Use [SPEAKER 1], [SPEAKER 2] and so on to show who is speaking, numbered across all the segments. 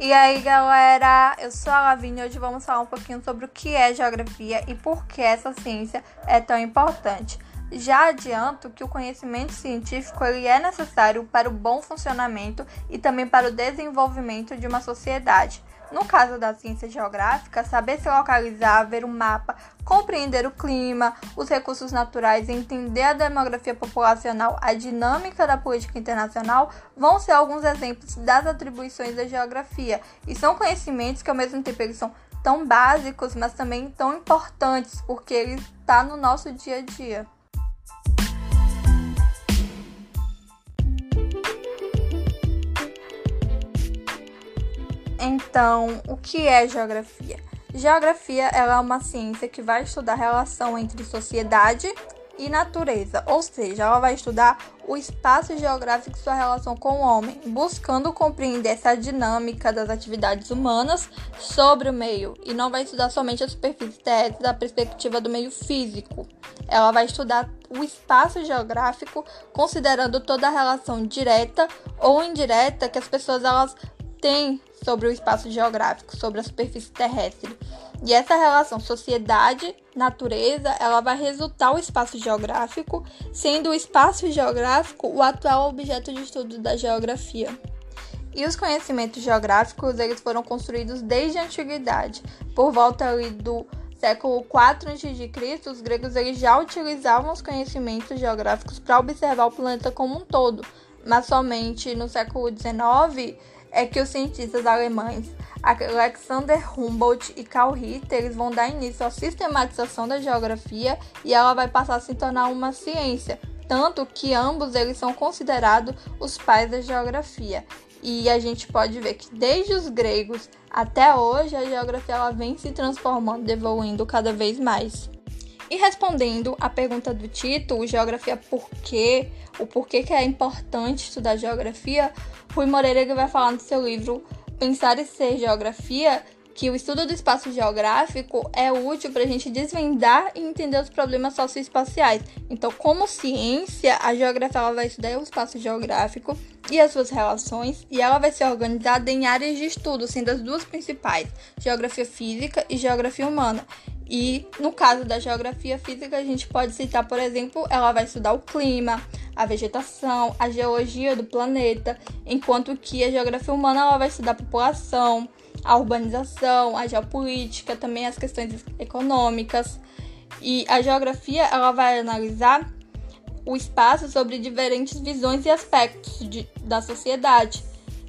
[SPEAKER 1] E aí, galera, eu sou a Lavínia e hoje vamos falar um pouquinho sobre o que é geografia e por que essa ciência é tão importante. Já adianto que o conhecimento científico ele é necessário para o bom funcionamento e também para o desenvolvimento de uma sociedade. No caso da ciência geográfica, saber se localizar, ver o mapa, compreender o clima, os recursos naturais, entender a demografia populacional, a dinâmica da política internacional vão ser alguns exemplos das atribuições da geografia. E são conhecimentos que ao mesmo tempo eles são tão básicos, mas também tão importantes, porque ele está no nosso dia a dia. Então, o que é geografia? Geografia ela é uma ciência que vai estudar a relação entre sociedade e natureza, ou seja, ela vai estudar o espaço geográfico e sua relação com o homem, buscando compreender essa dinâmica das atividades humanas sobre o meio, e não vai estudar somente a superfície terrestre da perspectiva do meio físico. Ela vai estudar o espaço geográfico, considerando toda a relação direta ou indireta que as pessoas elas têm sobre o espaço geográfico, sobre a superfície terrestre. E essa relação sociedade-natureza, ela vai resultar o espaço geográfico, sendo o espaço geográfico o atual objeto de estudo da geografia. E os conhecimentos geográficos, eles foram construídos desde a antiguidade. Por volta ali do século IV a.C., os gregos eles já utilizavam os conhecimentos geográficos para observar o planeta como um todo, mas somente no século XIX é que os cientistas alemães Alexander Humboldt e Karl Ritter eles vão dar início à sistematização da geografia e ela vai passar a se tornar uma ciência, tanto que ambos eles são considerados os pais da geografia. E a gente pode ver que desde os gregos até hoje a geografia ela vem se transformando, evoluindo cada vez mais. E respondendo à pergunta do título, Geografia por quê? O porquê que é importante estudar geografia, Rui Moreira vai falar no seu livro Pensar e Ser Geografia que o estudo do espaço geográfico é útil para a gente desvendar e entender os problemas socioespaciais. Então, como ciência, a geografia vai estudar o espaço geográfico e as suas relações, e ela vai ser organizada em áreas de estudo, sendo as duas principais: geografia física e geografia humana. E no caso da geografia física, a gente pode citar, por exemplo, ela vai estudar o clima, a vegetação, a geologia do planeta, enquanto que a geografia humana ela vai estudar a população, a urbanização, a geopolítica, também as questões econômicas. E a geografia ela vai analisar o espaço sobre diferentes visões e aspectos de, da sociedade.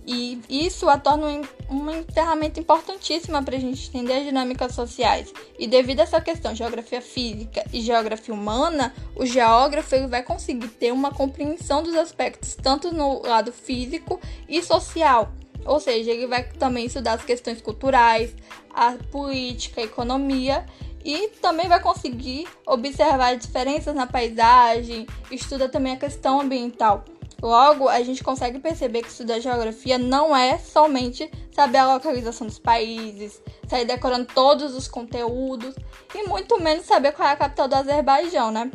[SPEAKER 1] E isso a torna uma ferramenta importantíssima para a gente entender as dinâmicas sociais. E devido a essa questão, geografia física e geografia humana, o geógrafo ele vai conseguir ter uma compreensão dos aspectos tanto no lado físico e social. Ou seja, ele vai também estudar as questões culturais, a política, a economia e também vai conseguir observar diferenças na paisagem, estuda também a questão ambiental. Logo, a gente consegue perceber que estudar geografia não é somente saber a localização dos países, sair decorando todos os conteúdos e muito menos saber qual é a capital do Azerbaijão, né?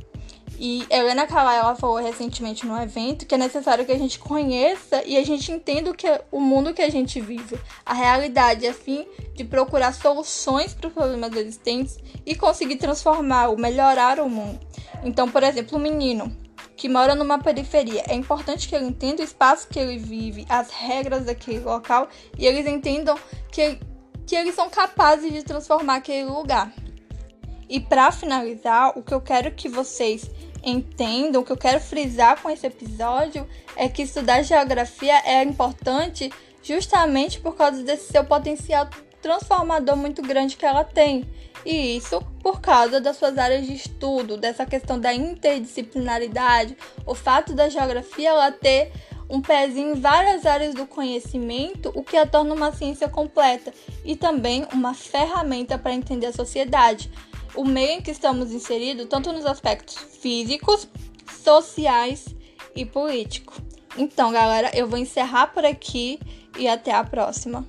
[SPEAKER 1] E Helena Kalai falou recentemente no evento que é necessário que a gente conheça e a gente entenda o, que, o mundo que a gente vive, a realidade, a fim de procurar soluções para os problemas existentes e conseguir transformar ou melhorar o mundo. Então, por exemplo, o menino que mora numa periferia. É importante que ele entenda o espaço que ele vive, as regras daquele local e eles entendam que, que eles são capazes de transformar aquele lugar. E para finalizar, o que eu quero que vocês entendam, o que eu quero frisar com esse episódio é que estudar geografia é importante justamente por causa desse seu potencial transformador muito grande que ela tem. E isso por causa das suas áreas de estudo, dessa questão da interdisciplinaridade, o fato da geografia ela ter um pezinho em várias áreas do conhecimento, o que a torna uma ciência completa e também uma ferramenta para entender a sociedade, o meio em que estamos inseridos, tanto nos aspectos físicos, sociais e políticos. Então, galera, eu vou encerrar por aqui e até a próxima.